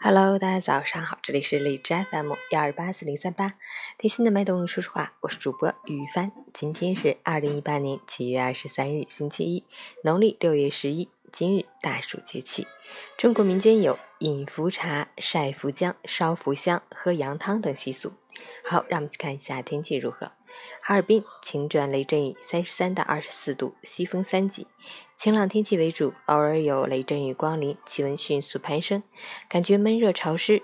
Hello，大家早上好，这里是荔枝 FM 幺二八四零三八，贴心的麦董说实话，我是主播雨帆。今天是二零一八年七月二十三日，星期一，农历六月十一。今日大暑节气，中国民间有饮茯茶、晒茯姜、烧茯香、喝羊汤等习俗。好，让我们去看一下天气如何。哈尔滨晴转雷阵雨，三十三到二十四度，西风三级，晴朗天气为主，偶尔有雷阵雨光临，气温迅速攀升，感觉闷热潮湿。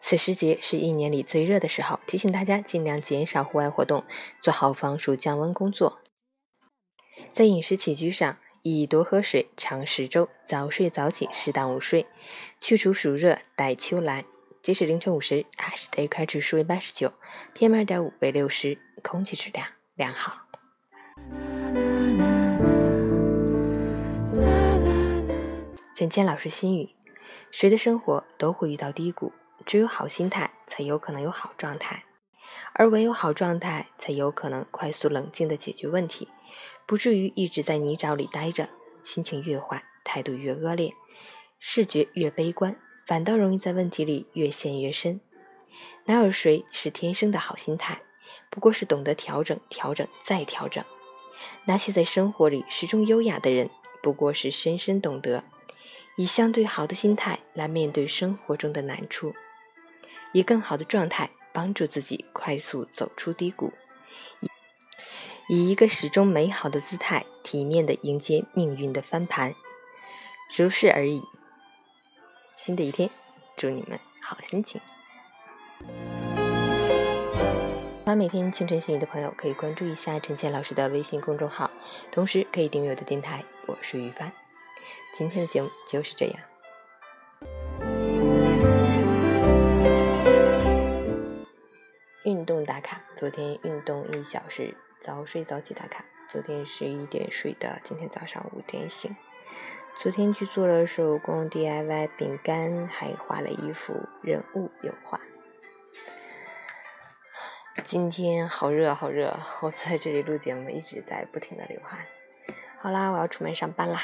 此时节是一年里最热的时候，提醒大家尽量减少户外活动，做好防暑降温工作。在饮食起居上，宜多喝水，常食粥，早睡早起，适当午睡，去除暑热，待秋来。截止凌晨五时，海市的 AQI 指数为八十九，PM 二点五为六十，空气质量良好。陈谦老师心语：谁的生活都会遇到低谷，只有好心态才有可能有好状态，而唯有好状态才有可能快速冷静的解决问题，不至于一直在泥沼里待着，心情越坏，态度越恶劣，视觉越悲观。反倒容易在问题里越陷越深。哪有谁是天生的好心态？不过是懂得调整、调整再调整。那些在生活里始终优雅的人，不过是深深懂得以相对好的心态来面对生活中的难处，以更好的状态帮助自己快速走出低谷，以一个始终美好的姿态体面的迎接命运的翻盘，如是而已。新的一天，祝你们好心情。喜欢每天清晨新语的朋友，可以关注一下陈倩老师的微信公众号，同时可以订阅我的电台。我是于帆，今天的节目就是这样。运动打卡，昨天运动一小时，早睡早起打卡。昨天十一点睡的，今天早上五点醒。昨天去做了手工 DIY 饼干，还画了一幅人物油画。今天好热好热，我在这里录节目，一直在不停的流汗。好啦，我要出门上班啦。